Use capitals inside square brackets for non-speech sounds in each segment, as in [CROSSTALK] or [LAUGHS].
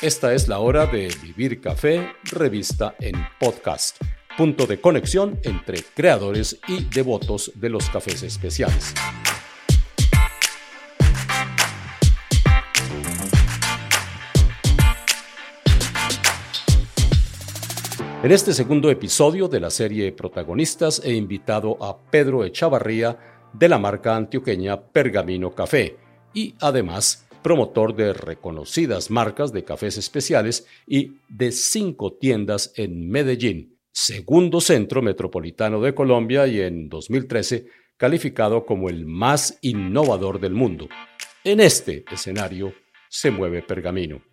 Esta es la hora de Vivir Café, revista en podcast, punto de conexión entre creadores y devotos de los cafés especiales. En este segundo episodio de la serie Protagonistas he invitado a Pedro Echavarría de la marca antioqueña Pergamino Café y además promotor de reconocidas marcas de cafés especiales y de cinco tiendas en Medellín, segundo centro metropolitano de Colombia y en 2013 calificado como el más innovador del mundo. En este escenario se mueve Pergamino.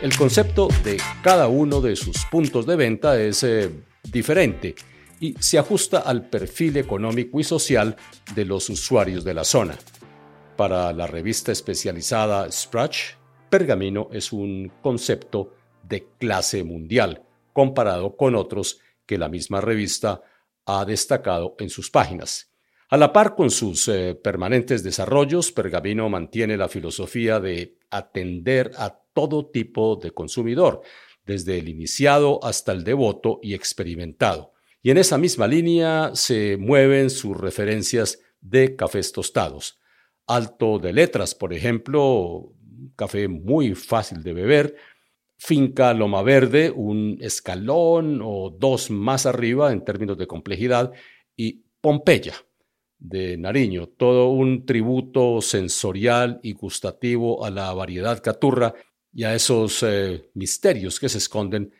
El concepto de cada uno de sus puntos de venta es eh, diferente y se ajusta al perfil económico y social de los usuarios de la zona. Para la revista especializada Sprach, Pergamino es un concepto de clase mundial, comparado con otros que la misma revista ha destacado en sus páginas. A la par con sus eh, permanentes desarrollos, Pergamino mantiene la filosofía de atender a todo tipo de consumidor, desde el iniciado hasta el devoto y experimentado. Y en esa misma línea se mueven sus referencias de cafés tostados. Alto de letras, por ejemplo, café muy fácil de beber. Finca Loma Verde, un escalón o dos más arriba en términos de complejidad. Y Pompeya, de Nariño, todo un tributo sensorial y gustativo a la variedad caturra y a esos eh, misterios que se esconden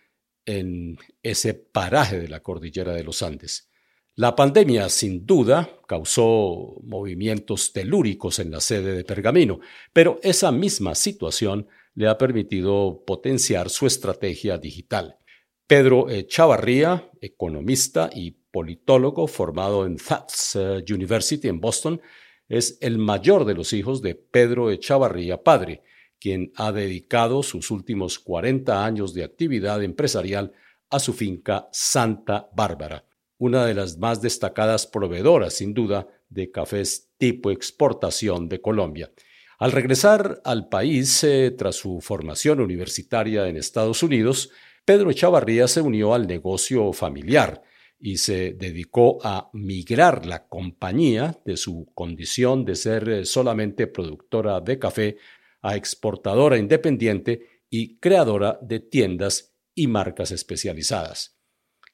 en ese paraje de la cordillera de los Andes. La pandemia, sin duda, causó movimientos telúricos en la sede de Pergamino, pero esa misma situación le ha permitido potenciar su estrategia digital. Pedro Chavarría, economista y politólogo formado en Tufts eh, University en Boston, es el mayor de los hijos de Pedro Echavarría padre, quien ha dedicado sus últimos 40 años de actividad empresarial a su finca Santa Bárbara, una de las más destacadas proveedoras, sin duda, de cafés tipo exportación de Colombia. Al regresar al país eh, tras su formación universitaria en Estados Unidos, Pedro Echavarría se unió al negocio familiar y se dedicó a migrar la compañía de su condición de ser eh, solamente productora de café a exportadora independiente y creadora de tiendas y marcas especializadas.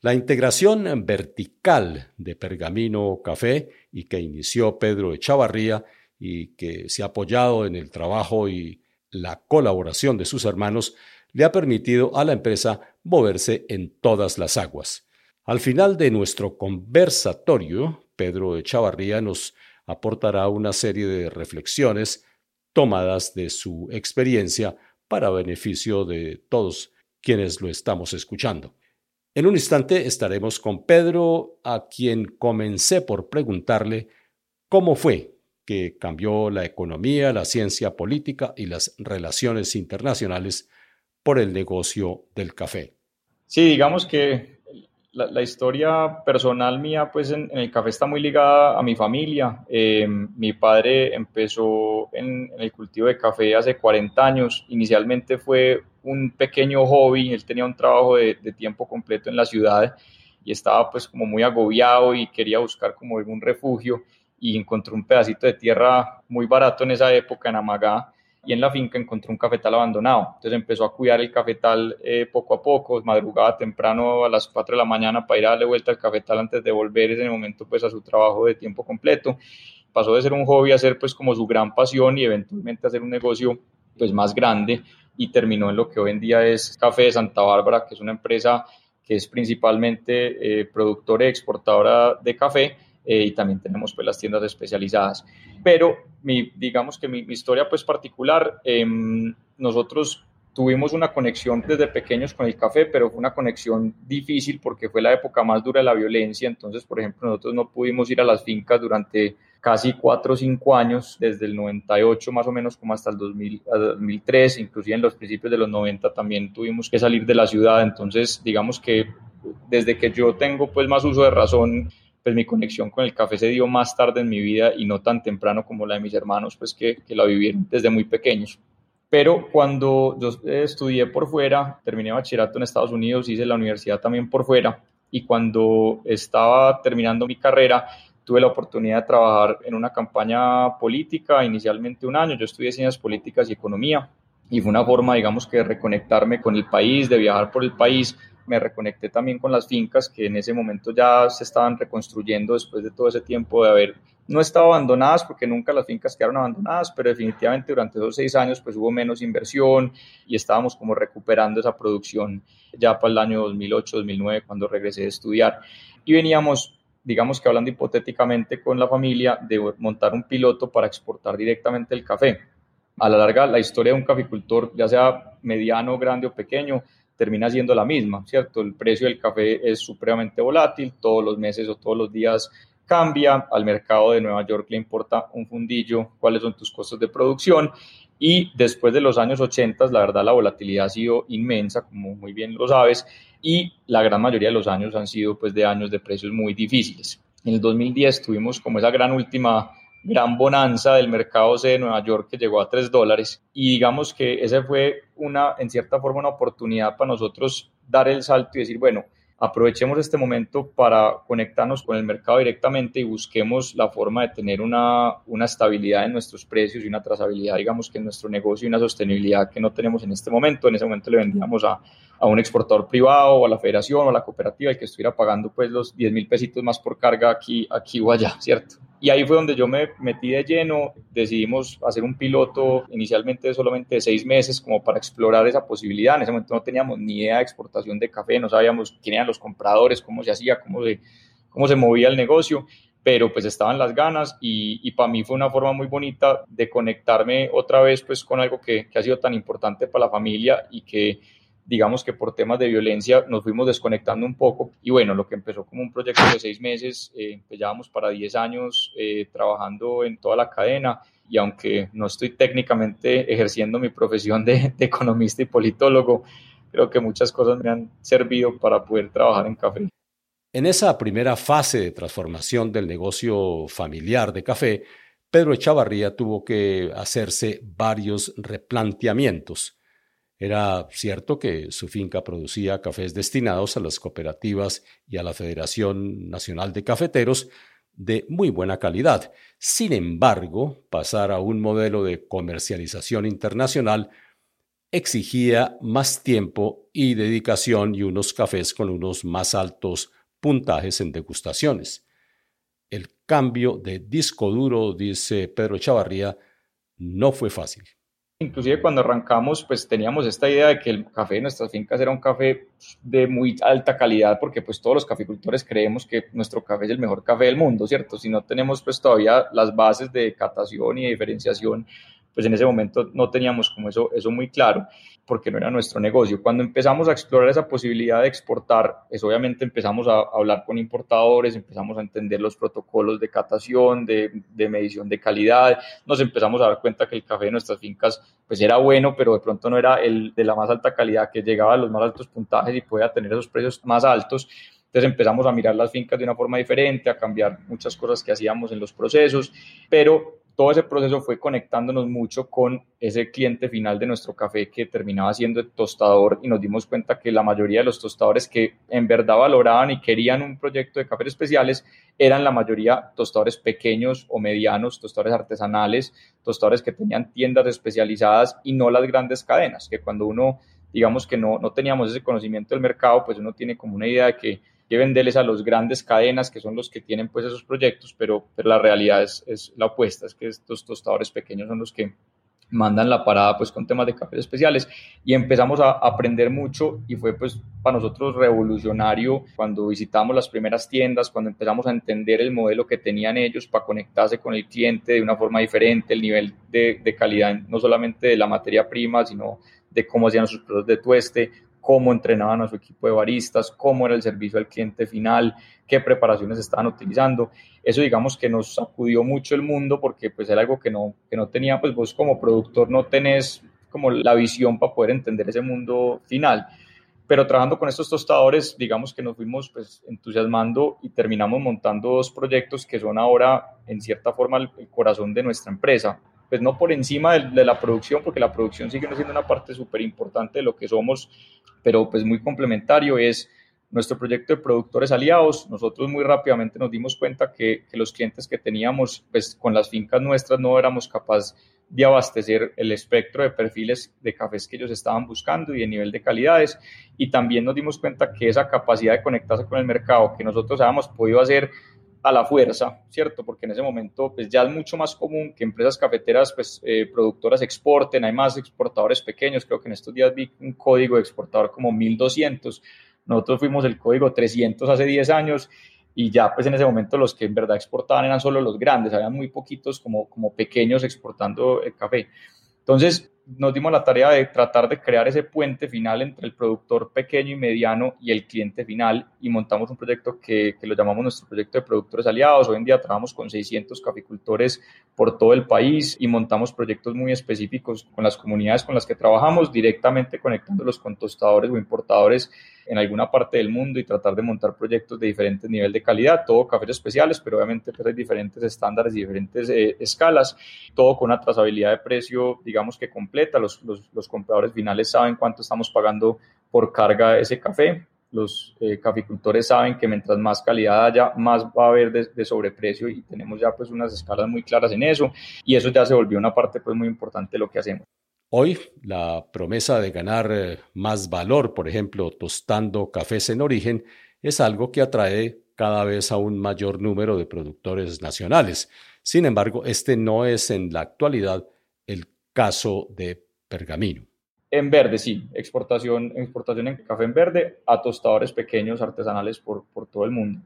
La integración vertical de Pergamino Café y que inició Pedro Echavarría y que se ha apoyado en el trabajo y la colaboración de sus hermanos le ha permitido a la empresa moverse en todas las aguas. Al final de nuestro conversatorio, Pedro Echavarría nos aportará una serie de reflexiones tomadas de su experiencia para beneficio de todos quienes lo estamos escuchando. En un instante estaremos con Pedro, a quien comencé por preguntarle cómo fue que cambió la economía, la ciencia política y las relaciones internacionales por el negocio del café. Sí, digamos que la, historia personal mía, pues en, el café está muy ligada a mi familia. Eh, mi padre empezó en, el cultivo de café hace 40 años. Inicialmente fue un pequeño hobby, él tenía un trabajo de, tiempo completo en la ciudad y estaba pues como muy agobiado y quería buscar como algún refugio y encontró un pedacito de tierra muy barato en esa época en Amagá y en la finca encontró un cafetal abandonado. Entonces empezó a cuidar el cafetal eh, poco a poco, madrugaba temprano a las 4 de la mañana para ir a darle vuelta al cafetal antes de volver en el momento pues a su trabajo de tiempo completo. Pasó de ser un hobby a ser pues como su gran pasión y eventualmente a ser un negocio pues más grande y terminó en lo que hoy en día es Café de Santa Bárbara, que es una empresa que es principalmente eh, productora y exportadora de café eh, y también tenemos pues las tiendas especializadas. Pero mi, digamos que mi, historia pues particular, em, nosotros tuvimos una conexión desde pequeños con el café, pero fue una conexión difícil porque fue la época más dura de la violencia. Entonces, por ejemplo, nosotros no pudimos ir a las fincas durante casi cuatro o cinco años, desde el 98 más o menos como hasta el 2000, 2003, inclusive en los principios de los 90 también tuvimos que salir de la ciudad. Entonces, digamos que desde que yo tengo pues más uso de razón, pues mi conexión con el café se dio más tarde en mi vida y no tan temprano como la de mis hermanos, pues que, que la vivieron desde muy pequeños. Pero cuando yo estudié por fuera, terminé bachillerato en Estados Unidos, hice la universidad también por fuera y cuando estaba terminando mi carrera, tuve la oportunidad de trabajar en una campaña política, inicialmente un año, yo estudié ciencias políticas y economía y fue una forma, digamos, que de reconectarme con el país, de viajar por el país. Me reconecté también con las fincas que en ese momento ya se estaban reconstruyendo después de todo ese tiempo de haber no estado abandonadas porque nunca las fincas quedaron abandonadas, pero definitivamente durante esos seis años pues hubo menos inversión y estábamos como recuperando esa producción ya para el año 2008-2009 cuando regresé a estudiar. Y veníamos digamos que hablando hipotéticamente con la familia, de montar un piloto para exportar directamente el café. A la larga, la historia de un caficultor, ya sea mediano, grande o pequeño, termina siendo la misma, ¿cierto? El precio del café es supremamente volátil, todos los meses o todos los días cambia, al mercado de Nueva York le importa un fundillo cuáles son tus costos de producción y después de los años 80, la verdad, la volatilidad ha sido inmensa, como muy bien lo sabes, y la gran mayoría de los años han sido pues de años de precios muy difíciles. En el 2010 tuvimos como esa gran última gran bonanza del mercado C de Nueva York que llegó a 3 dólares y digamos que esa fue una, en cierta forma, una oportunidad para nosotros dar el salto y decir, bueno, aprovechemos este momento para conectarnos con el mercado directamente y busquemos la forma de tener una, una estabilidad en nuestros precios y una trazabilidad, digamos que en nuestro negocio y una sostenibilidad que no tenemos en este momento. En ese momento le vendíamos a, a un exportador privado o a la federación o a la cooperativa y que estuviera pagando pues los 10 mil pesitos más por carga aquí, aquí o allá, ¿cierto? Y ahí fue donde yo me metí de lleno, decidimos hacer un piloto inicialmente de solamente seis meses como para explorar esa posibilidad. En ese momento no teníamos ni idea de exportación de café, no sabíamos quién eran los compradores, cómo se hacía, cómo se, cómo se movía el negocio, pero pues estaban las ganas y, y para mí fue una forma muy bonita de conectarme otra vez pues con algo que, que ha sido tan importante para la familia y que digamos que por temas de violencia nos fuimos desconectando un poco y bueno, lo que empezó como un proyecto de seis meses, eh, pues llevamos para diez años eh, trabajando en toda la cadena y aunque no estoy técnicamente ejerciendo mi profesión de, de, economista y politólogo, creo que muchas cosas me han servido para poder trabajar en café. En esa primera fase de transformación del negocio familiar de café, Pedro Echavarría tuvo que hacerse varios replanteamientos era cierto que su finca producía cafés destinados a las cooperativas y a la Federación Nacional de Cafeteros de muy buena calidad. Sin embargo, pasar a un modelo de comercialización internacional exigía más tiempo y dedicación y unos cafés con unos más altos puntajes en degustaciones. El cambio de disco duro, dice Pedro Chavarría, no fue fácil. Inclusive cuando arrancamos, pues teníamos esta idea de que el café de nuestras fincas era un café de muy alta calidad, porque pues todos los caficultores creemos que nuestro café es el mejor café del mundo, ¿cierto? Si no tenemos pues todavía las bases de catación y de diferenciación, pues en ese momento no teníamos como eso, eso muy claro porque no era nuestro negocio. Cuando empezamos a explorar esa posibilidad de exportar, es pues, obviamente empezamos a hablar con importadores, empezamos a entender los protocolos de catación, de, de, medición de calidad, nos empezamos a dar cuenta que el café de nuestras fincas pues era bueno, pero de pronto no era el de la más alta calidad que llegaba a los más altos puntajes y podía tener esos precios más altos. Entonces empezamos a mirar las fincas de una forma diferente, a cambiar muchas cosas que hacíamos en los procesos, pero todo ese proceso fue conectándonos mucho con ese cliente final de nuestro café que terminaba siendo el tostador y nos dimos cuenta que la mayoría de los tostadores que en verdad valoraban y querían un proyecto de cafés especiales eran la mayoría tostadores pequeños o medianos, tostadores artesanales, tostadores que tenían tiendas especializadas y no las grandes cadenas, que cuando uno digamos que no, no teníamos ese conocimiento del mercado, pues uno tiene como una idea de que que venderles a los grandes cadenas que son los que tienen pues esos proyectos, pero, pero la realidad es, es, la opuesta, es que estos tostadores pequeños son los que mandan la parada pues con temas de cafés especiales. Y empezamos a aprender mucho y fue pues para nosotros revolucionario cuando visitamos las primeras tiendas, cuando empezamos a entender el modelo que tenían ellos para conectarse con el cliente de una forma diferente, el nivel de, de calidad no solamente de la materia prima, sino de cómo hacían sus productos de tueste, cómo entrenaban a su equipo de baristas, cómo era el servicio al cliente final, qué preparaciones estaban utilizando. Eso digamos que nos sacudió mucho el mundo porque pues era algo que no, que no tenía, pues vos como productor no tenés como la visión para poder entender ese mundo final. pero trabajando con estos tostadores, digamos que nos fuimos pues, entusiasmando y terminamos montando dos proyectos que son ahora, en cierta forma, el, corazón de nuestra empresa. Pues no por encima de, la producción, porque la producción sigue siendo una parte súper importante de lo que somos, pero pues muy complementario es nuestro proyecto de productores aliados. Nosotros muy rápidamente nos dimos cuenta que, los clientes que teníamos pues, con las fincas nuestras no éramos capaces de abastecer el espectro de perfiles de cafés que ellos estaban buscando y de nivel de calidades. Y también nos dimos cuenta que esa capacidad de conectarse con el mercado que nosotros habíamos podido hacer a la fuerza, ¿cierto? Porque en ese momento pues ya es mucho más común que empresas cafeteras, pues eh, productoras exporten, hay más exportadores pequeños, creo que en estos días vi un código de exportador como 1200, nosotros fuimos el código 300 hace 10 años y ya pues en ese momento los que en verdad exportaban eran solo los grandes, había muy poquitos como, como pequeños exportando el café. Entonces, nos dimos la tarea de tratar de crear ese puente final entre el productor pequeño y mediano y el cliente final y montamos un proyecto que, que, lo llamamos nuestro proyecto de productores aliados. Hoy en día trabajamos con 600 caficultores por todo el país y montamos proyectos muy específicos con las comunidades con las que trabajamos, directamente conectándolos con tostadores o importadores en alguna parte del mundo y tratar de montar proyectos de diferentes niveles de calidad, todo cafés especiales, pero obviamente pues, hay diferentes estándares y diferentes eh, escalas, todo con una trazabilidad de precio, digamos que completa, los, los, compradores finales saben cuánto estamos pagando por carga ese café, los eh, caficultores saben que mientras más calidad haya, más va a haber de, de, sobreprecio y tenemos ya pues unas escalas muy claras en eso y eso ya se volvió una parte pues muy importante de lo que hacemos. Hoy, la promesa de ganar eh, más valor, por ejemplo, tostando cafés en origen, es algo que atrae cada vez a un mayor número de productores nacionales. Sin embargo, este no es en la actualidad el caso de Pergamino. En verde, sí, exportación, exportación en café en verde a tostadores pequeños artesanales por, por todo el mundo.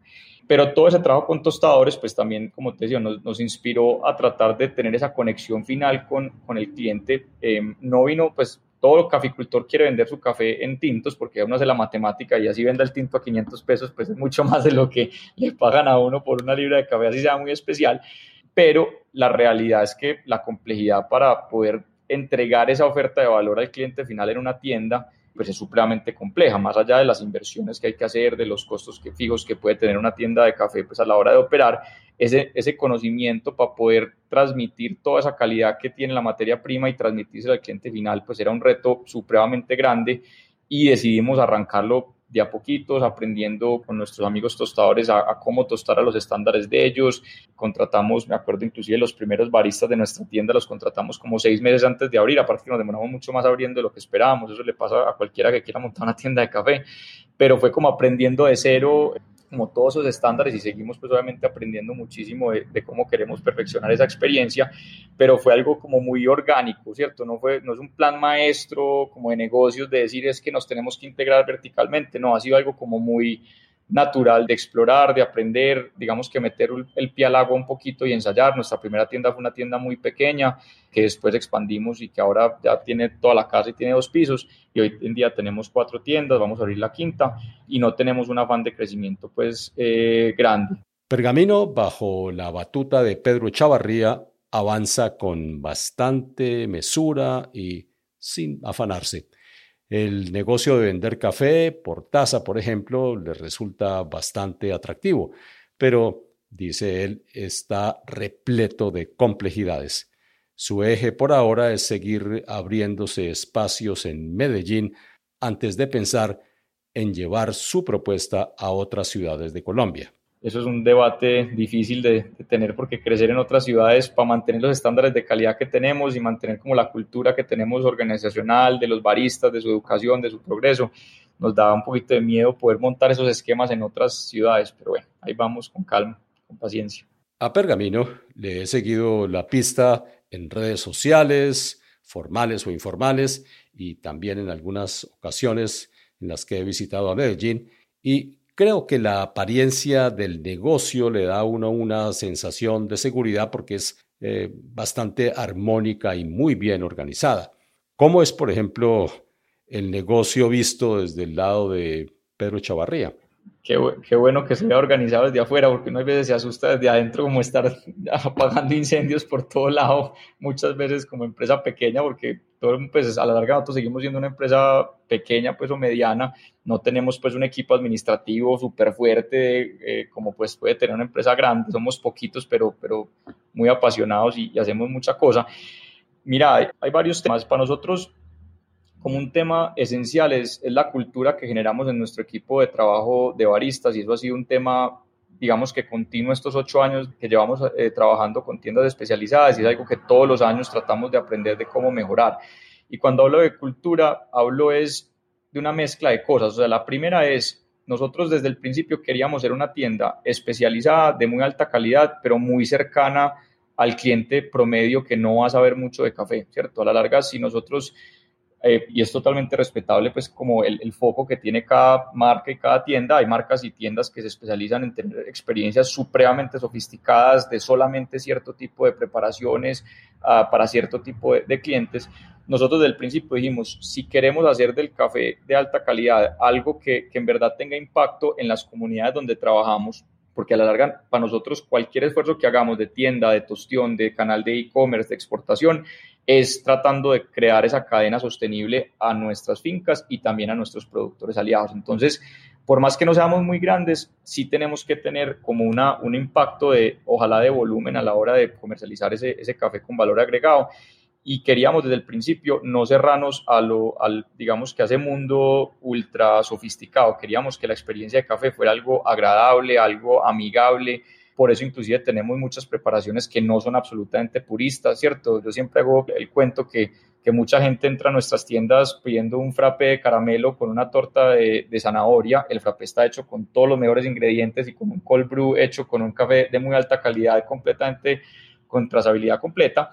Pero todo ese trabajo con tostadores, pues también, como te decía, nos, nos inspiró a tratar de tener esa conexión final con, con el cliente. Em, no vino, pues todo caficultor quiere vender su café en tintos porque uno hace la matemática y así vende el tinto a 500 pesos, pues es mucho [LAUGHS] más de lo que le pagan a uno por una libra de café, así sea muy especial. Pero la realidad es que la complejidad para poder entregar esa oferta de valor al cliente final en una tienda pues es supremamente compleja, más allá de las inversiones que hay que hacer, de los costos fijos que puede tener una tienda de café pues a la hora de operar, ese, ese conocimiento para poder transmitir toda esa calidad que tiene la materia prima y transmitirse al cliente final, pues era un reto supremamente grande y decidimos arrancarlo de a poquitos, aprendiendo con nuestros amigos tostadores a, cómo tostar a los estándares de ellos. Contratamos, me acuerdo inclusive los primeros baristas de nuestra tienda, los contratamos como seis meses antes de abrir, aparte que nos demoramos mucho más abriendo de lo que esperábamos, eso le pasa a cualquiera que quiera montar una tienda de café, pero fue como aprendiendo de cero como todos esos estándares y seguimos pues obviamente aprendiendo muchísimo de, cómo queremos perfeccionar esa experiencia, pero fue algo como muy orgánico, ¿cierto? No, fue, no es un plan maestro como de negocios de decir es que nos tenemos que integrar verticalmente, no, ha sido algo como muy natural de explorar, de aprender, digamos que meter el pie al agua un poquito y ensayar. Nuestra primera tienda fue una tienda muy pequeña que después expandimos y que ahora ya tiene toda la casa y tiene dos pisos y hoy en día tenemos cuatro tiendas, vamos a abrir la quinta y no tenemos un afán de crecimiento pues eh, grande. Pergamino, bajo la batuta de Pedro Chavarría, avanza con bastante mesura y sin afanarse. El negocio de vender café por taza, por ejemplo, le resulta bastante atractivo, pero, dice él, está repleto de complejidades. Su eje por ahora es seguir abriéndose espacios en Medellín antes de pensar en llevar su propuesta a otras ciudades de Colombia. Eso es un debate difícil de, tener porque crecer en otras ciudades para mantener los estándares de calidad que tenemos y mantener como la cultura que tenemos organizacional de los baristas, de su educación, de su progreso, nos da un poquito de miedo poder montar esos esquemas en otras ciudades, pero bueno, ahí vamos con calma, con paciencia. A Pergamino le he seguido la pista en redes sociales, formales o informales, y también en algunas ocasiones en las que he visitado a Medellín, y Creo que la apariencia del negocio le da a uno una sensación de seguridad porque es eh, bastante armónica y muy bien organizada. ¿Cómo es, por ejemplo, el negocio visto desde el lado de Pedro Chavarría? Qué, bueno que se vea organizado desde afuera, porque uno a veces se asusta desde adentro como estar [LAUGHS] apagando incendios por todo lado, muchas veces como empresa pequeña, porque todo, pues a la larga nosotros seguimos siendo una empresa pequeña pues o mediana, no tenemos pues un equipo administrativo súper fuerte eh, como pues puede tener una empresa grande, somos poquitos pero, pero muy apasionados y, hacemos mucha cosa. Mira, hay, hay, varios temas para nosotros. Como un tema esencial es, es la cultura que generamos en nuestro equipo de trabajo de baristas y eso ha sido un tema digamos que continuo estos ocho años que llevamos eh, trabajando con tiendas especializadas y es algo que todos los años tratamos de aprender de cómo mejorar. Y cuando hablo de cultura, hablo es de una mezcla de cosas. O sea, la primera es, nosotros desde el principio queríamos ser una tienda especializada de muy alta calidad, pero muy cercana al cliente promedio que no va a saber mucho de café, ¿cierto? A la larga, si nosotros eh, y es totalmente respetable, pues como el, el, foco que tiene cada marca y cada tienda. Hay marcas y tiendas que se especializan en tener experiencias supremamente sofisticadas de solamente cierto tipo de preparaciones uh, para cierto tipo de, de, clientes. Nosotros desde el principio dijimos, si queremos hacer del café de alta calidad algo que, que en verdad tenga impacto en las comunidades donde trabajamos, porque a la larga, para nosotros, cualquier esfuerzo que hagamos de tienda, de tostión, de canal de e-commerce, de exportación, es tratando de crear esa cadena sostenible a nuestras fincas y también a nuestros productores aliados. Entonces, por más que no seamos muy grandes, sí tenemos que tener como una, un impacto de, ojalá de volumen a la hora de comercializar ese, ese café con valor agregado. Y queríamos desde el principio no cerrarnos a lo, al, digamos que a ese mundo ultra sofisticado. Queríamos que la experiencia de café fuera algo agradable, algo amigable, por eso inclusive tenemos muchas preparaciones que no son absolutamente puristas, ¿cierto? Yo siempre hago el cuento que, que mucha gente entra a nuestras tiendas pidiendo un frappe de caramelo con una torta de, de, zanahoria. El frappe está hecho con todos los mejores ingredientes y con un cold brew hecho con un café de muy alta calidad, completamente con trazabilidad completa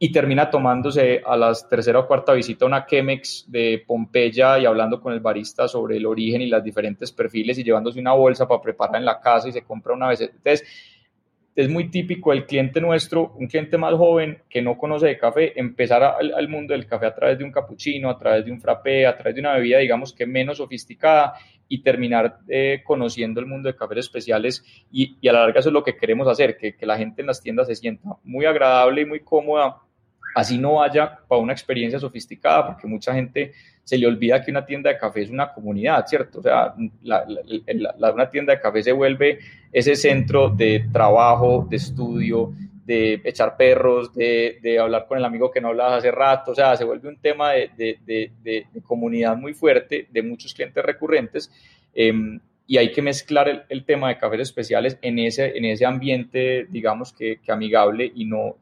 y termina tomándose a la tercera o cuarta visita una Chemex de Pompeya y hablando con el barista sobre el origen y las diferentes perfiles y llevándose una bolsa para preparar en la casa y se compra una vez. Entonces, es muy típico el cliente nuestro, un cliente más joven que no conoce de café, empezar al, al, mundo del café a través de un cappuccino, a través de un frappé, a través de una bebida, digamos que menos sofisticada y terminar eh, conociendo el mundo de cafés especiales y, y, a la larga eso es lo que queremos hacer, que, que la gente en las tiendas se sienta muy agradable y muy cómoda así no vaya para una experiencia sofisticada, porque mucha gente se le olvida que una tienda de café es una comunidad, ¿cierto? O sea, la, la, una tienda de café se vuelve ese centro de trabajo, de estudio, de echar perros, de, de, hablar con el amigo que no hablabas hace rato, o sea, se vuelve un tema de, de, de comunidad muy fuerte, de muchos clientes recurrentes, eh, y hay que mezclar el, el, tema de cafés especiales en ese, en ese ambiente, digamos que, que amigable y no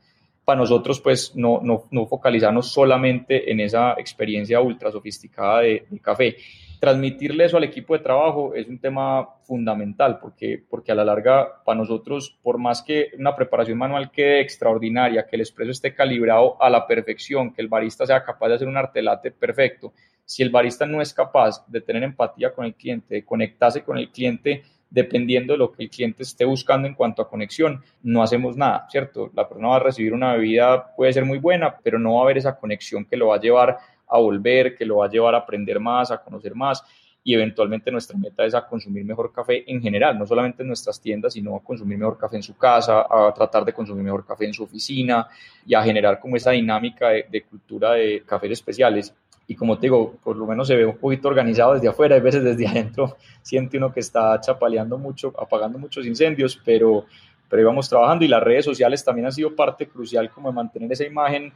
para nosotros, pues, no, no, no, focalizarnos solamente en esa experiencia ultra sofisticada de, café. Transmitirle eso al equipo de trabajo es un tema fundamental, porque, porque a la larga, para nosotros, por más que una preparación manual quede extraordinaria, que el expreso esté calibrado a la perfección, que el barista sea capaz de hacer un artelate perfecto, si el barista no es capaz de tener empatía con el cliente, de conectarse con el cliente, dependiendo de lo que el cliente esté buscando en cuanto a conexión, no hacemos nada, ¿cierto? La persona va a recibir una bebida, puede ser muy buena, pero no va a haber esa conexión que lo va a llevar a volver, que lo va a llevar a aprender más, a conocer más y eventualmente nuestra meta es a consumir mejor café en general, no solamente en nuestras tiendas, sino a consumir mejor café en su casa, a tratar de consumir mejor café en su oficina y a generar como esa dinámica de, de cultura de cafés especiales y como te digo, por lo menos se ve un poquito organizado desde afuera, a veces desde [LAUGHS] adentro siente uno que está chapaleando mucho, apagando muchos incendios, pero, pero íbamos trabajando y las redes sociales también han sido parte crucial como de mantener esa imagen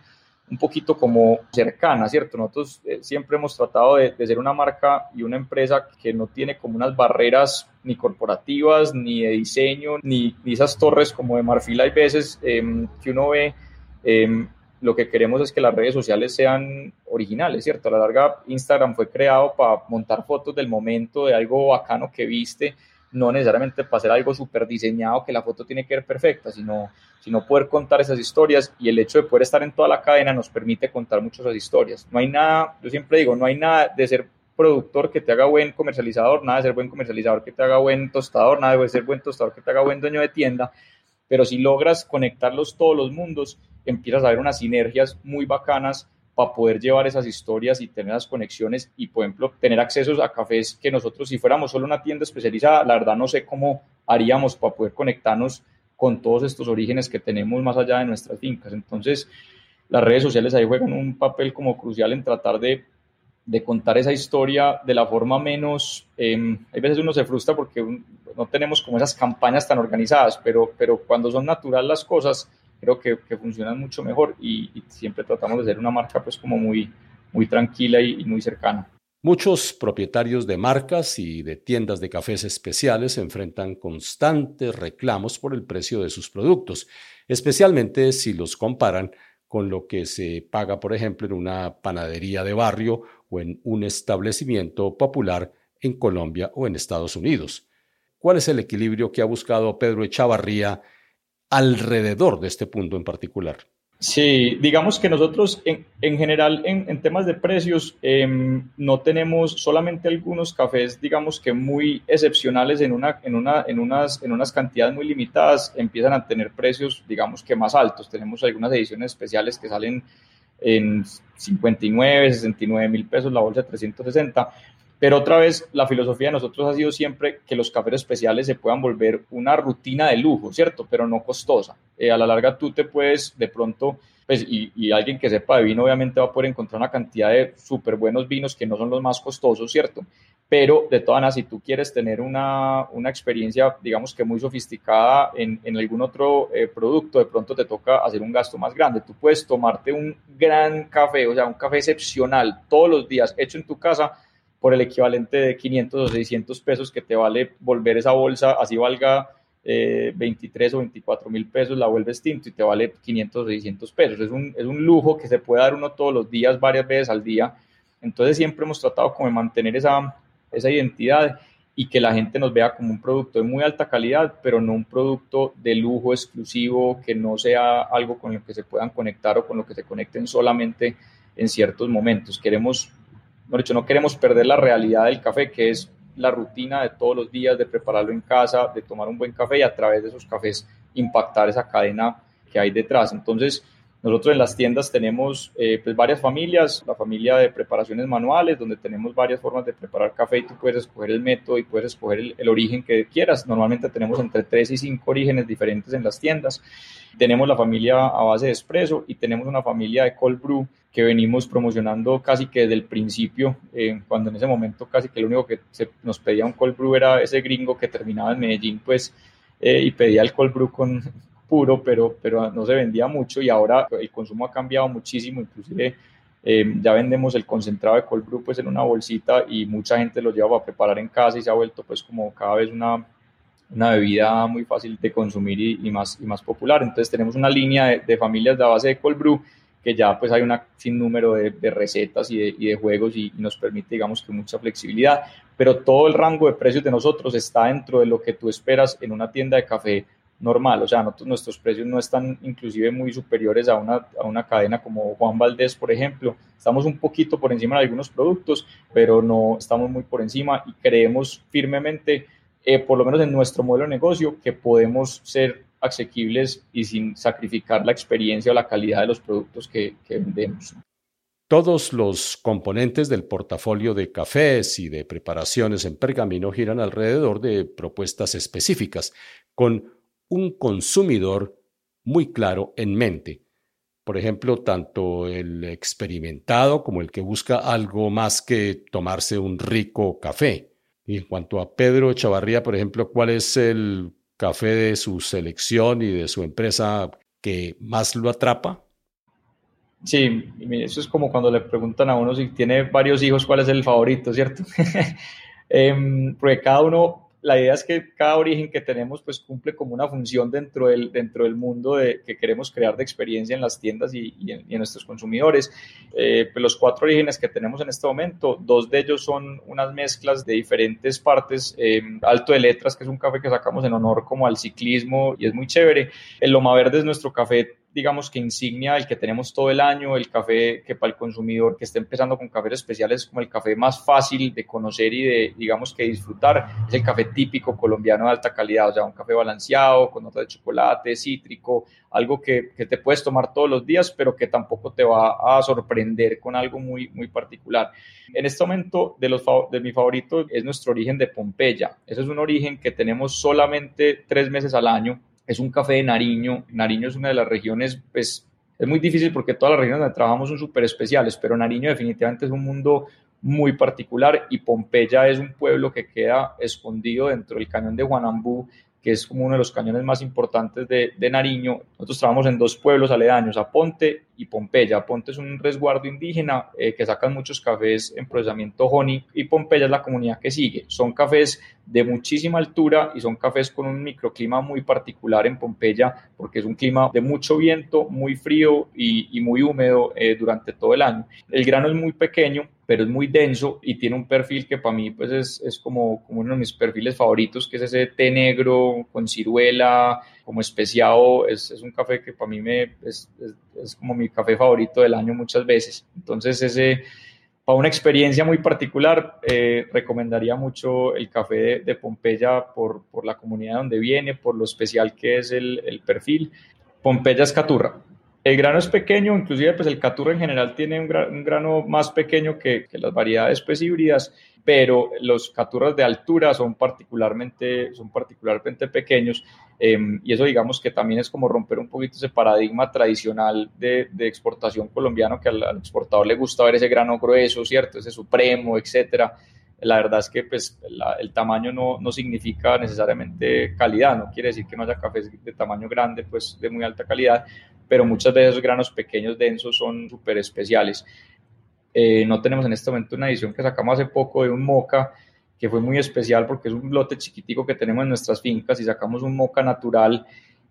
un poquito como cercana, ¿cierto? Nosotros eh, siempre hemos tratado de, de, ser una marca y una empresa que no tiene como unas barreras ni corporativas, ni de diseño, ni, ni esas torres como de marfil hay veces eh, que uno ve. Eh, lo que queremos es que las redes sociales sean originales, ¿cierto? A la larga, Instagram fue creado para montar fotos del momento, de algo bacano que viste, no necesariamente para hacer algo súper diseñado que la foto tiene que ser perfecta, sino, sino poder contar esas historias y el hecho de poder estar en toda la cadena nos permite contar muchas esas historias. No hay nada, yo siempre digo, no hay nada de ser productor que te haga buen comercializador, nada de ser buen comercializador que te haga buen tostador, nada de ser buen tostador que te haga buen dueño de tienda, pero si logras conectarlos todos los mundos, empiezas a ver unas sinergias muy bacanas para poder llevar esas historias y tener las conexiones y, por ejemplo, tener accesos a cafés que nosotros, si fuéramos solo una tienda especializada, la verdad no sé cómo haríamos para poder conectarnos con todos estos orígenes que tenemos más allá de nuestras fincas. Entonces, las redes sociales ahí juegan un papel como crucial en tratar de, de contar esa historia de la forma menos, eh, hay veces uno se frustra porque no tenemos como esas campañas tan organizadas, pero, pero cuando son naturales las cosas, creo que, funcionan mucho mejor y, siempre tratamos de ser una marca pues como muy, muy tranquila y muy cercana. Muchos propietarios de marcas y de tiendas de cafés especiales enfrentan constantes reclamos por el precio de sus productos, especialmente si los comparan con lo que se paga, por ejemplo, en una panadería de barrio o en un establecimiento popular en Colombia o en Estados Unidos. ¿Cuál es el equilibrio que ha buscado Pedro Echavarría alrededor de este punto en particular? Sí, digamos que nosotros en, general en, temas de precios em, no tenemos solamente algunos cafés, digamos que muy excepcionales en, una, en, una, en, unas, en unas cantidades muy limitadas, empiezan a tener precios, digamos que más altos. Tenemos algunas ediciones especiales que salen en 59, 69 mil pesos, la bolsa de 360, pero otra vez, la filosofía de nosotros ha sido siempre que los cafés especiales se puedan volver una rutina de lujo, ¿cierto? Pero no costosa. Eh, a la larga tú te puedes de pronto, pues, y, alguien que sepa de vino obviamente va a poder encontrar una cantidad de súper buenos vinos que no son los más costosos, ¿cierto? Pero de todas maneras, si tú quieres tener una, una experiencia, digamos que muy sofisticada en, en algún otro eh, producto, de pronto te toca hacer un gasto más grande. Tú puedes tomarte un gran café, o sea, un café excepcional todos los días hecho en tu casa por el equivalente de 500 o 600 pesos que te vale volver esa bolsa, así valga 23 eh, o 24 mil pesos, la vuelves tinto y te vale 500 o 600 pesos. Es un, es un lujo que se puede dar uno todos los días, varias veces al día. Entonces siempre hemos tratado como de mantener esa, esa identidad y que la gente nos vea como un producto de muy alta calidad, pero no un producto de lujo exclusivo, que no sea algo con lo que se puedan conectar o con lo que se conecten solamente en ciertos momentos. Queremos dicho, no queremos perder la realidad del café, que es la rutina de todos los días de prepararlo en casa, de tomar un buen café y a través de esos cafés impactar esa cadena que hay detrás. Entonces, nosotros en las tiendas tenemos eh, pues varias familias, la familia de preparaciones manuales, donde tenemos varias formas de preparar café y tú puedes escoger el método y puedes escoger el, origen que quieras. Normalmente tenemos entre 3 y 5 orígenes diferentes en las tiendas. Tenemos la familia a base de espresso y tenemos una familia de cold brew que venimos promocionando casi que desde el principio, eh, cuando en ese momento casi que lo único que se nos pedía un cold brew era ese gringo que terminaba en Medellín, pues, eh, y pedía el cold brew con, puro, pero, pero no se vendía mucho y ahora el consumo ha cambiado muchísimo, inclusive eh, ya vendemos el concentrado de cold brew pues en una bolsita y mucha gente lo lleva a preparar en casa y se ha vuelto pues como cada vez una, una bebida muy fácil de consumir y, más, y más popular. Entonces tenemos una línea de, familias de base de cold brew que ya pues hay un sinnúmero de, de recetas y de, y de juegos y, y, nos permite digamos que mucha flexibilidad, pero todo el rango de precios de nosotros está dentro de lo que tú esperas en una tienda de café normal, o sea, nuestros precios no están inclusive muy superiores a una, a una cadena como Juan Valdés, por ejemplo. Estamos un poquito por encima de algunos productos, pero no estamos muy por encima y creemos firmemente, eh, por lo menos en nuestro modelo de negocio, que podemos ser asequibles y sin sacrificar la experiencia o la calidad de los productos que, que vendemos. Todos los componentes del portafolio de cafés y de preparaciones en pergamino giran alrededor de propuestas específicas, con un consumidor muy claro en mente. Por ejemplo, tanto el experimentado como el que busca algo más que tomarse un rico café. Y en cuanto a Pedro Chavarría, por ejemplo, ¿cuál es el café de su selección y de su empresa que más lo atrapa? Sí, eso es como cuando le preguntan a uno si tiene varios hijos, cuál es el favorito, ¿cierto? [LAUGHS] Em, porque cada uno la idea es que cada origen que tenemos pues cumple como una función dentro del, dentro del mundo de, que queremos crear de experiencia en las tiendas y, en, nuestros consumidores. Eh, pues los cuatro orígenes que tenemos en este momento, dos de ellos son unas mezclas de diferentes partes. Eh, Alto de Letras, que es un café que sacamos en honor como al ciclismo y es muy chévere. El Loma Verde es nuestro café digamos que insignia, el que tenemos todo el año, el café que para el consumidor que está empezando con cafés especiales es como el café más fácil de conocer y de, digamos que disfrutar, es el café típico colombiano de alta calidad, o sea, un café balanceado, con nota de chocolate, cítrico, algo que, que te puedes tomar todos los días, pero que tampoco te va a sorprender con algo muy, muy particular. En este momento, de, los, de mi favorito es nuestro origen de Pompeya. Ese es un origen que tenemos solamente tres meses al año es un café de Nariño. Nariño es una de las regiones pues, es muy difícil porque todas las regiones donde trabajamos son súper especiales, pero Nariño definitivamente es un mundo muy particular y Pompeya es un pueblo que queda escondido dentro del cañón de Guanambú que es como uno de los cañones más importantes de, Nariño. Nosotros trabajamos en dos pueblos aledaños, Aponte y Pompeya. Aponte es un resguardo indígena eh, que sacan muchos cafés en procesamiento honey y Pompeya es la comunidad que sigue. Son cafés de muchísima altura y son cafés con un microclima muy particular en Pompeya porque es un clima de mucho viento, muy frío y, muy húmedo eh, durante todo el año. El grano es muy pequeño, pero es muy denso y tiene un perfil que para mí pues es, es como, como, uno de mis perfiles favoritos, que es ese té negro con ciruela, como especiado, es, es un café que para mí me, es, es, como mi café favorito del año muchas veces. Entonces ese, para una experiencia muy particular, eh, recomendaría mucho el café de, Pompeya por, por, la comunidad donde viene, por lo especial que es el, el perfil. Pompeya es caturra, el grano es pequeño, inclusive pues el caturra en general tiene un, grano más pequeño que, las variedades pues híbridas, pero los caturras de altura son particularmente, son particularmente pequeños em, y eso digamos que también es como romper un poquito ese paradigma tradicional de, exportación colombiano que al, exportador le gusta ver ese grano grueso, ¿cierto? Ese supremo, etcétera. La verdad es que pues el tamaño no, no significa necesariamente calidad, no quiere decir que no haya cafés de tamaño grande, pues de muy alta calidad, pero muchas veces esos granos pequeños, densos, son súper especiales. Eh, no tenemos en este momento una edición que sacamos hace poco de un moca, que fue muy especial porque es un lote chiquitico que tenemos en nuestras fincas y sacamos un moca natural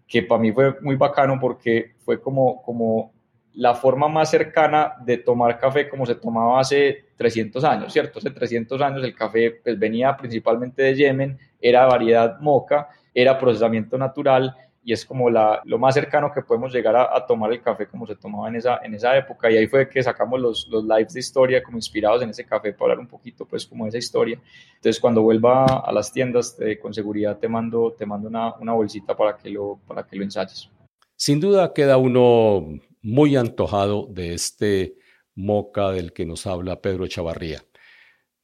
que para mí fue muy bacano porque fue como, como la forma más cercana de tomar café como se tomaba hace 300 años, ¿cierto? Hace 300 años el café pues, venía principalmente de Yemen, era variedad moca, era procesamiento natural y es como la, lo más cercano que podemos llegar a, tomar el café como se tomaba en esa, en esa época y ahí fue que sacamos los, los lives de historia como inspirados en ese café para hablar un poquito pues como esa historia. Entonces cuando vuelva a las tiendas con seguridad te mando, te mando una, una, bolsita para que, lo, para que lo ensayes. Sin duda queda uno muy antojado de este moca del que nos habla Pedro Chavarría.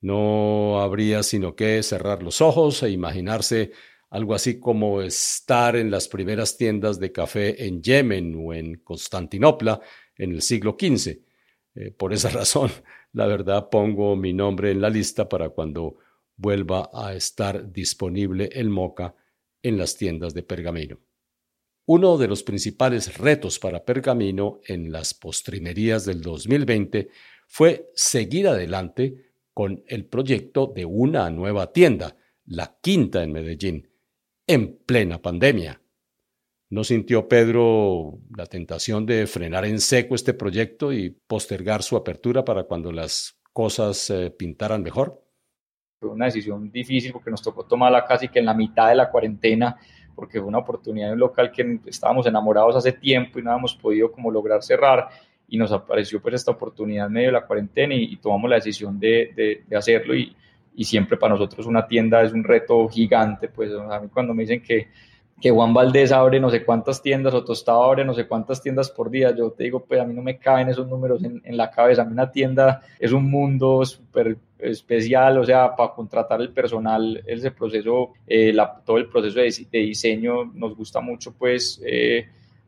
No habría sino que cerrar los ojos e imaginarse algo así como estar en las primeras tiendas de café en Yemen o en Constantinopla en el siglo XV. Eh, por esa [LAUGHS] razón, la verdad, pongo mi nombre en la lista para cuando vuelva a estar disponible el moca en las tiendas de pergamino. Uno de los principales retos para Pergamino en las postrimerías del 2020 fue seguir adelante con el proyecto de una nueva tienda, la quinta en Medellín, en plena pandemia. ¿No sintió Pedro la tentación de frenar en seco este proyecto y postergar su apertura para cuando las cosas eh, pintaran mejor? Fue una decisión difícil porque nos tocó tomarla casi que en la mitad de la cuarentena, porque fue una oportunidad en un local que estábamos enamorados hace tiempo y no habíamos podido como lograr cerrar y nos apareció pues esta oportunidad en medio de la cuarentena y, tomamos la decisión de, de hacerlo y, y siempre para nosotros una tienda es un reto gigante, pues a mí cuando me dicen que, que Juan Valdés abre no sé cuántas tiendas o Tostado abre no sé cuántas tiendas por día, yo te digo, pues a mí no me caen esos números en, en la cabeza, a mí una tienda es un mundo súper especial, o sea, para contratar el personal, ese proceso, eh, todo el proceso de, de, diseño nos gusta mucho, pues... Eh,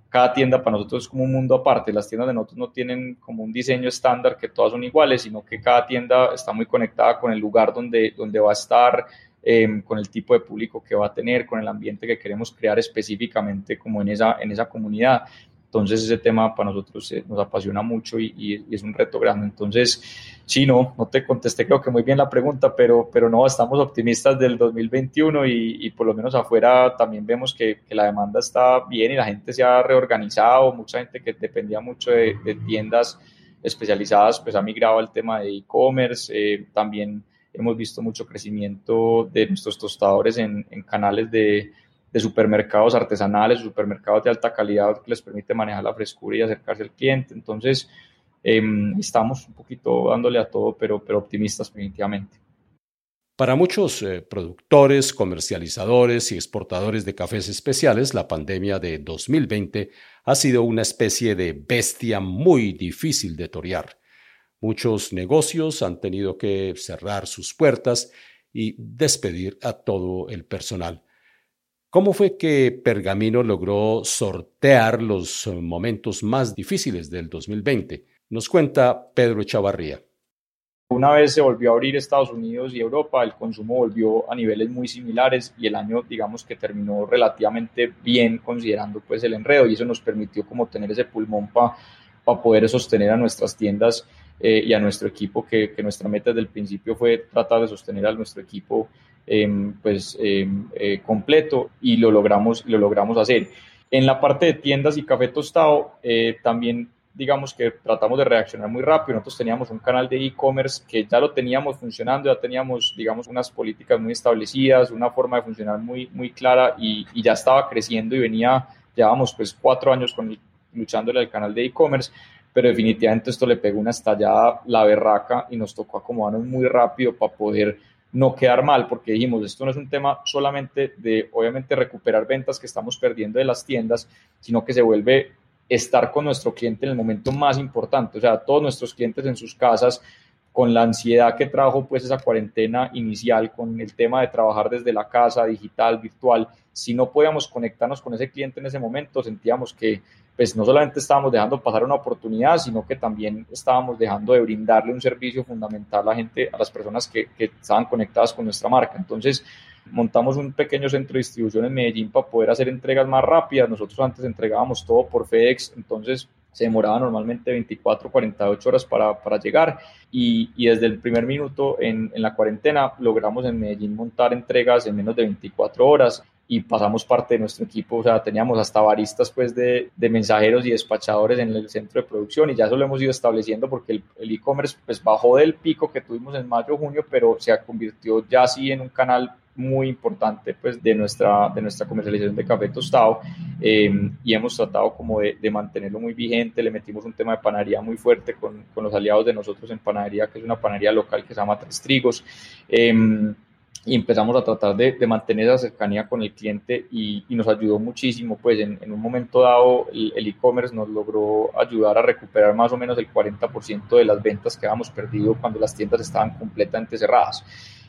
cada tienda para nosotros es como un mundo aparte. Las tiendas de nosotros no tienen como un diseño estándar que todas son iguales, sino que cada tienda está muy conectada con el lugar donde, donde va a estar, em, con el tipo de público que va a tener, con el ambiente que queremos crear específicamente como en esa, en esa comunidad. Entonces ese tema para nosotros eh, nos apasiona mucho y, es un reto grande. Entonces, sí, no, no te contesté creo que muy bien la pregunta, pero, pero no, estamos optimistas del 2021 y, por lo menos afuera también vemos que, la demanda está bien y la gente se ha reorganizado, mucha gente que dependía mucho de, tiendas especializadas pues ha migrado al tema de e-commerce, eh, también hemos visto mucho crecimiento de nuestros tostadores en canales de supermercados artesanales, supermercados de alta calidad que les permite manejar la frescura y acercarse al cliente. Entonces, em, estamos un poquito dándole a todo, pero, pero optimistas definitivamente. Para muchos eh, productores, comercializadores y exportadores de cafés especiales, la pandemia de 2020 ha sido una especie de bestia muy difícil de torear. Muchos negocios han tenido que cerrar sus puertas y despedir a todo el personal. ¿Cómo fue que Pergamino logró sortear los momentos más difíciles del 2020? Nos cuenta Pedro Chavarría. Una vez se volvió a abrir Estados Unidos y Europa, el consumo volvió a niveles muy similares y el año, digamos que terminó relativamente bien considerando pues el enredo y eso nos permitió como tener ese pulmón para poder sostener a nuestras tiendas eh, y a nuestro equipo, que, nuestra meta desde el principio fue tratar de sostener a nuestro equipo em, pues em, eh, completo y lo logramos, lo logramos hacer. En la parte de tiendas y café tostado, eh, también digamos que tratamos de reaccionar muy rápido. Nosotros teníamos un canal de e-commerce que ya lo teníamos funcionando, ya teníamos, digamos, unas políticas muy establecidas, una forma de funcionar muy, muy clara y, ya estaba creciendo y venía, llevábamos pues cuatro años con luchándole al canal de e-commerce, pero definitivamente esto le pegó una estallada la berraca y nos tocó acomodarnos muy rápido para poder no quedar mal, porque dijimos, esto no es un tema solamente de, obviamente, recuperar ventas que estamos perdiendo de las tiendas, sino que se vuelve estar con nuestro cliente en el momento más importante, o sea, todos nuestros clientes en sus casas, con la ansiedad que trajo pues esa cuarentena inicial, con el tema de trabajar desde la casa, digital, virtual, si no podíamos conectarnos con ese cliente en ese momento, sentíamos que pues no solamente estábamos dejando pasar una oportunidad, sino que también estábamos dejando de brindarle un servicio fundamental a la gente, a las personas que, que estaban conectadas con nuestra marca. Entonces, montamos un pequeño centro de distribución en Medellín para poder hacer entregas más rápidas. Nosotros antes entregábamos todo por FedEx, entonces se demoraba normalmente 24, 48 horas para, para llegar. Y, y, desde el primer minuto en, en, la cuarentena logramos en Medellín montar entregas en menos de 24 horas y pasamos parte de nuestro equipo, o sea, teníamos hasta baristas pues de, de mensajeros y despachadores en el centro de producción y ya eso lo hemos ido estableciendo porque el e-commerce pues bajó del pico que tuvimos en mayo, junio, pero se convirtió ya así en un canal muy importante pues de nuestra, de nuestra comercialización de café tostado eh, y hemos tratado como de, de, mantenerlo muy vigente, le metimos un tema de panadería muy fuerte con, con, los aliados de nosotros en panadería, que es una panadería local que se llama Tres Trigos. Eh, y empezamos a tratar de, de, mantener esa cercanía con el cliente y, y nos ayudó muchísimo, pues en, en un momento dado el e-commerce nos logró ayudar a recuperar más o menos el 40% de las ventas que habíamos perdido cuando las tiendas estaban completamente cerradas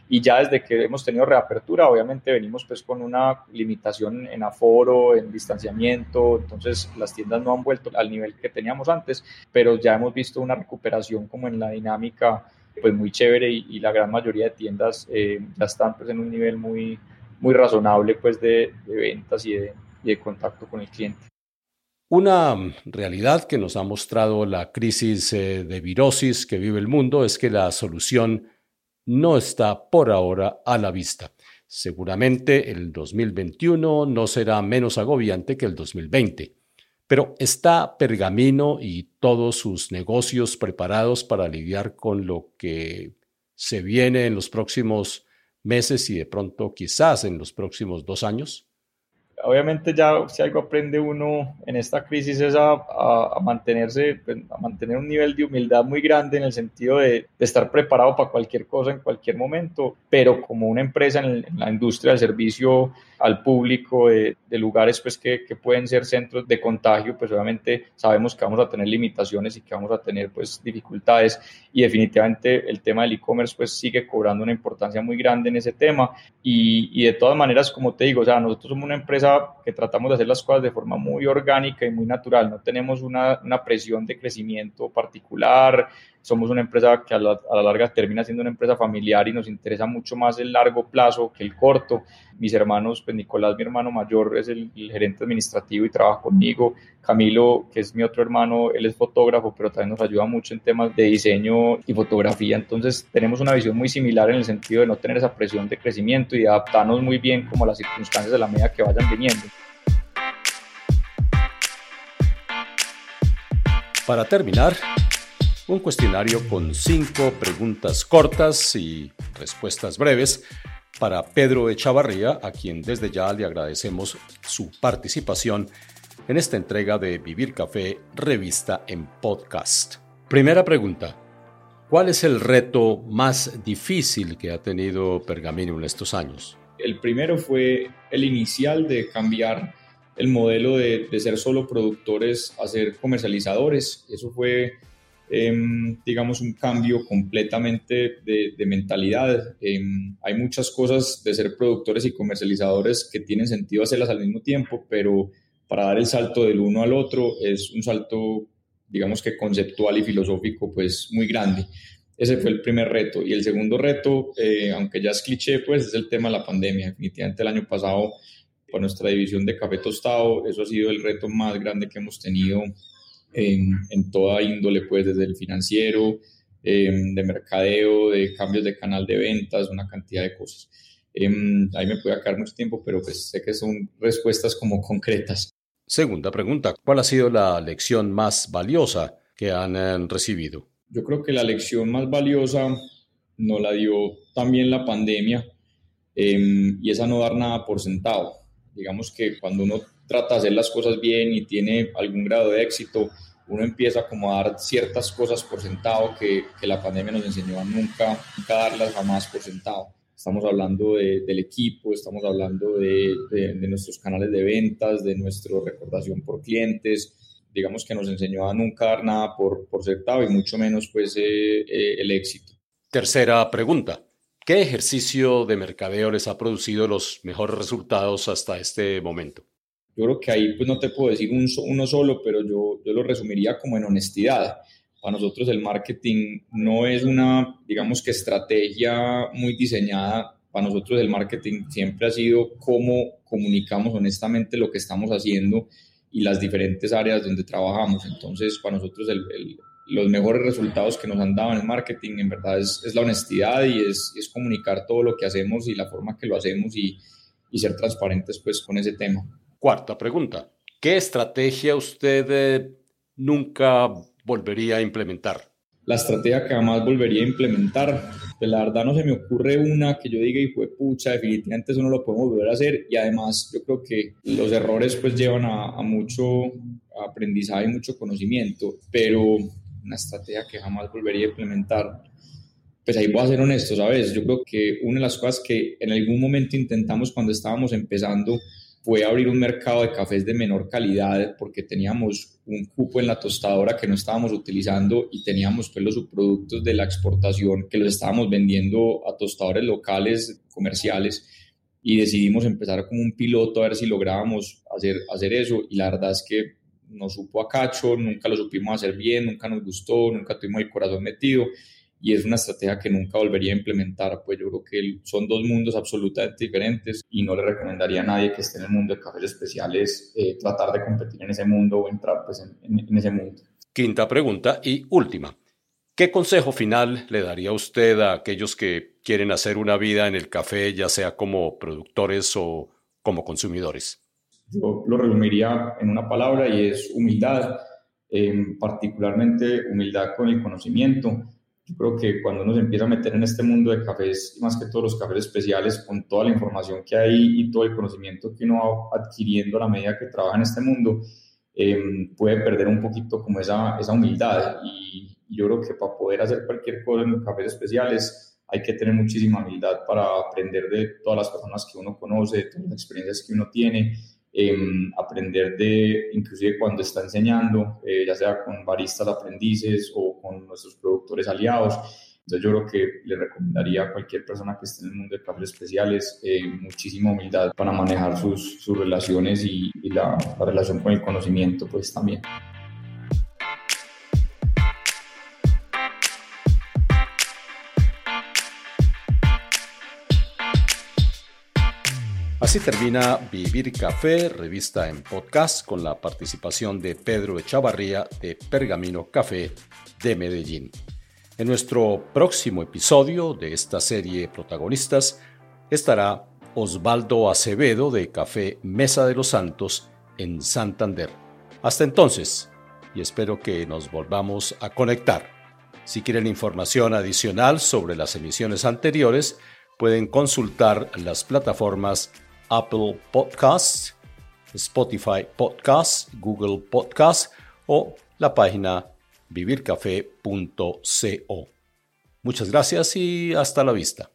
y ya desde que hemos tenido reapertura, obviamente venimos pues con una limitación en aforo, en distanciamiento, entonces las tiendas no han vuelto al nivel que teníamos antes, pero ya hemos visto una recuperación como en la dinámica pues muy chévere y, la gran mayoría de tiendas eh, ya están pues en un nivel muy, muy razonable pues de, de ventas y de, y de contacto con el cliente. Una realidad que nos ha mostrado la crisis eh, de virosis que vive el mundo es que la solución no está por ahora a la vista. Seguramente el 2021 no será menos agobiante que el 2020. Pero ¿está Pergamino y todos sus negocios preparados para lidiar con lo que se viene en los próximos meses y de pronto quizás en los próximos dos años? Obviamente ya si algo aprende uno en esta crisis es a, a, mantenerse, pues, a mantener un nivel de humildad muy grande en el sentido de, estar preparado para cualquier cosa en cualquier momento, pero como una empresa en, en la industria del servicio al público de, de lugares pues que, que, pueden ser centros de contagio, pues obviamente sabemos que vamos a tener limitaciones y que vamos a tener pues dificultades. Y definitivamente el tema del e-commerce pues sigue cobrando una importancia muy grande en ese tema. Y, y de todas maneras como te digo, o sea, nosotros somos una empresa que tratamos de hacer las cosas de forma muy orgánica y muy natural, no tenemos una, una presión de crecimiento particular, somos una empresa que a la, a la, larga termina siendo una empresa familiar y nos interesa mucho más el largo plazo que el corto. Mis hermanos, pues Nicolás, mi hermano mayor, es el, el, gerente administrativo y trabaja conmigo. Camilo, que es mi otro hermano, él es fotógrafo, pero también nos ayuda mucho en temas de diseño y fotografía. Entonces tenemos una visión muy similar en el sentido de no tener esa presión de crecimiento y de adaptarnos muy bien como a las circunstancias de la medida que vayan viniendo. Para terminar, un cuestionario con cinco preguntas cortas y respuestas breves para Pedro Echavarría, a quien desde ya le agradecemos su participación en esta entrega de Vivir Café, revista en podcast. Primera pregunta. ¿Cuál es el reto más difícil que ha tenido Pergamino en estos años? El primero fue el inicial de cambiar el modelo de, de ser solo productores a ser comercializadores. Eso fue em, digamos, un cambio completamente de, mentalidad. Em, hay muchas cosas de ser productores y comercializadores que tienen sentido hacerlas al mismo tiempo, pero para dar el salto del uno al otro es un salto, digamos que conceptual y filosófico, pues muy grande. Ese fue el primer reto. Y el segundo reto, eh, aunque ya es cliché, pues es el tema de la pandemia. Definitivamente el año pasado, con nuestra división de café tostado, eso ha sido el reto más grande que hemos tenido en, en toda índole, pues desde el financiero, em, de mercadeo, de cambios de canal de ventas, una cantidad de cosas. Em, ahí me puede sacar mucho tiempo, pero pues sé que son respuestas como concretas. Segunda pregunta, ¿cuál ha sido la lección más valiosa que han eh, recibido? Yo creo que la lección más valiosa nos la dio también la pandemia em, y es a no dar nada por sentado. Digamos que cuando uno trata de hacer las cosas bien y tiene algún grado de éxito, uno empieza como a dar ciertas cosas por sentado que, que la pandemia nos enseñó a nunca, nunca darlas jamás por sentado. Estamos hablando del equipo, estamos hablando de, de, nuestros canales de ventas, de nuestra recordación por clientes, digamos que nos enseñó a nunca dar nada por, por sentado y mucho menos pues eh, eh, el éxito. Tercera pregunta. ¿Qué ejercicio de mercadeo les ha producido los mejores resultados hasta este momento? Yo creo que ahí pues no te puedo decir un, uno solo, pero yo, yo lo resumiría como en honestidad. Para nosotros el marketing no es una, digamos que estrategia muy diseñada. Para nosotros el marketing siempre ha sido cómo comunicamos honestamente lo que estamos haciendo y las diferentes áreas donde trabajamos. Entonces, para nosotros los mejores resultados que nos han dado en el marketing en verdad es, es la honestidad y es, es, comunicar todo lo que hacemos y la forma que lo hacemos y, y ser transparentes pues con ese tema. Cuarta pregunta. ¿Qué estrategia usted eh, nunca volvería a implementar? La estrategia que jamás volvería a implementar, pues la verdad no se me ocurre una que yo diga, y fue pucha, definitivamente eso no lo podemos volver a hacer. Y además yo creo que los errores pues llevan a, a mucho aprendizaje y mucho conocimiento, pero una estrategia que jamás volvería a implementar pues ahí voy a ser honesto, ¿sabes? Yo creo que una de las cosas que en algún momento intentamos cuando estábamos empezando fue abrir un mercado de cafés de menor calidad porque teníamos un cupo en la tostadora que no estábamos utilizando y teníamos pues los subproductos de la exportación que los estábamos vendiendo a tostadores locales, comerciales y decidimos empezar como un piloto a ver si lográbamos hacer, hacer eso. Y la verdad es que no supo a cacho, nunca lo supimos hacer bien, nunca nos gustó, nunca tuvimos el corazón metido y es una estrategia que nunca volvería a implementar, pues yo creo que son dos mundos absolutamente diferentes y no le recomendaría a nadie que esté en el mundo de cafés especiales eh, tratar de competir en ese mundo o entrar pues en, en, ese mundo. Quinta pregunta y última. ¿Qué consejo final le daría usted a aquellos que quieren hacer una vida en el café, ya sea como productores o como consumidores? Yo lo resumiría en una palabra y es humildad, eh, particularmente humildad con el conocimiento yo creo que cuando uno se empieza a meter en este mundo de cafés, más que todos los cafés especiales, con toda la información que hay y todo el conocimiento que uno va adquiriendo a la medida que trabaja en este mundo, em, puede perder un poquito como esa, esa humildad. Y, yo creo que para poder hacer cualquier cosa en cafés especiales hay que tener muchísima humildad para aprender de todas las personas que uno conoce, de todas las experiencias que uno tiene Em, aprender de, inclusive cuando está enseñando, eh, ya sea con baristas aprendices o nuestros productores aliados. Entonces yo creo que le recomendaría a cualquier persona que esté en el mundo de cafés especiales eh, muchísima humildad para manejar sus, sus relaciones y, y la, la relación con el conocimiento pues también. Así termina Vivir Café, revista en podcast, con la participación de Pedro Echavarría de Pergamino Café de Medellín. En nuestro próximo episodio de esta serie Protagonistas estará Osvaldo Acevedo de Café Mesa de los Santos en Santander. Hasta entonces, y espero que nos volvamos a conectar. Si quieren información adicional sobre las emisiones anteriores, pueden consultar las plataformas Apple Podcasts, Spotify Podcasts, Google Podcasts o la página vivircafé.co. Muchas gracias y hasta la vista.